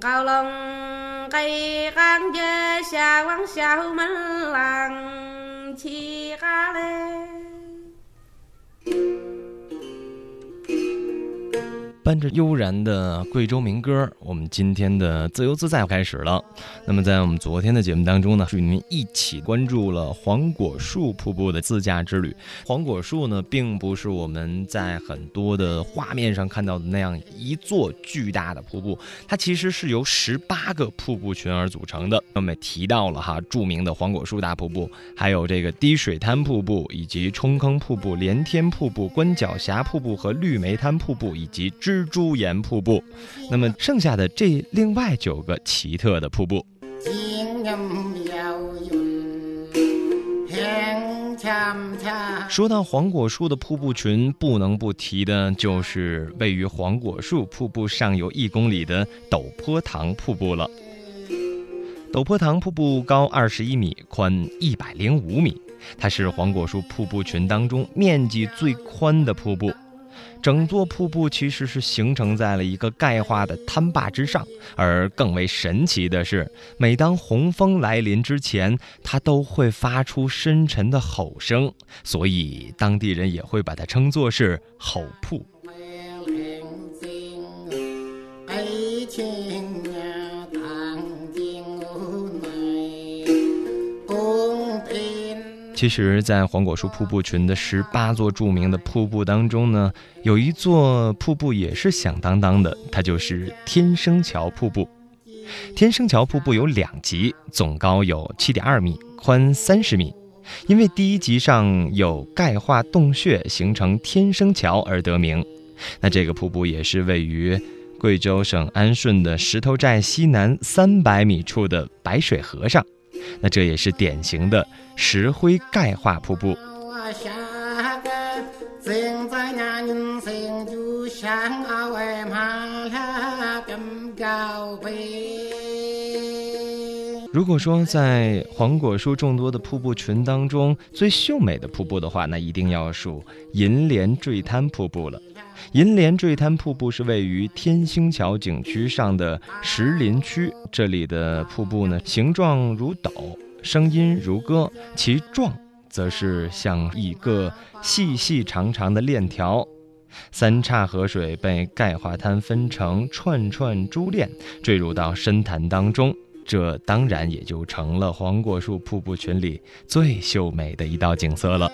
高龙给俺家下往小门廊起哈嘞。伴着悠然的贵州民歌，我们今天的自由自在开始了。那么在我们昨天的节目当中呢，与您一起关注了黄果树瀑布的自驾之旅。黄果树呢，并不是我们在很多的画面上看到的那样一座巨大的瀑布，它其实是由十八个瀑布群而组成的。我们提到了哈著名的黄果树大瀑布，还有这个滴水滩瀑布，以及冲坑瀑布、连天瀑布、关角峡瀑布和绿梅滩瀑布，以及之。蜘蛛岩瀑布，那么剩下的这另外九个奇特的瀑布。说到黄果树的瀑布群，不能不提的就是位于黄果树瀑布上游一公里的陡坡塘瀑布了。陡坡塘瀑布高二十一米，宽一百零五米，它是黄果树瀑布群当中面积最宽的瀑布。整座瀑布其实是形成在了一个钙化的滩坝之上，而更为神奇的是，每当洪峰来临之前，它都会发出深沉的吼声，所以当地人也会把它称作是吼瀑。其实，在黄果树瀑布群的十八座著名的瀑布当中呢，有一座瀑布也是响当当的，它就是天生桥瀑布。天生桥瀑布有两级，总高有七点二米，宽三十米。因为第一级上有钙化洞穴形成天生桥而得名。那这个瀑布也是位于贵州省安顺的石头寨西南三百米处的白水河上。那这也是典型的石灰钙化瀑布。如果说在黄果树众多的瀑布群当中最秀美的瀑布的话，那一定要数银莲坠滩瀑布了。银莲坠滩瀑布是位于天星桥景区上的石林区，这里的瀑布呢，形状如斗，声音如歌，其状则是像一个细细长长的链条。三岔河水被钙化滩分成串串珠链，坠入到深潭当中。这当然也就成了黄果树瀑布群里最秀美的一道景色了。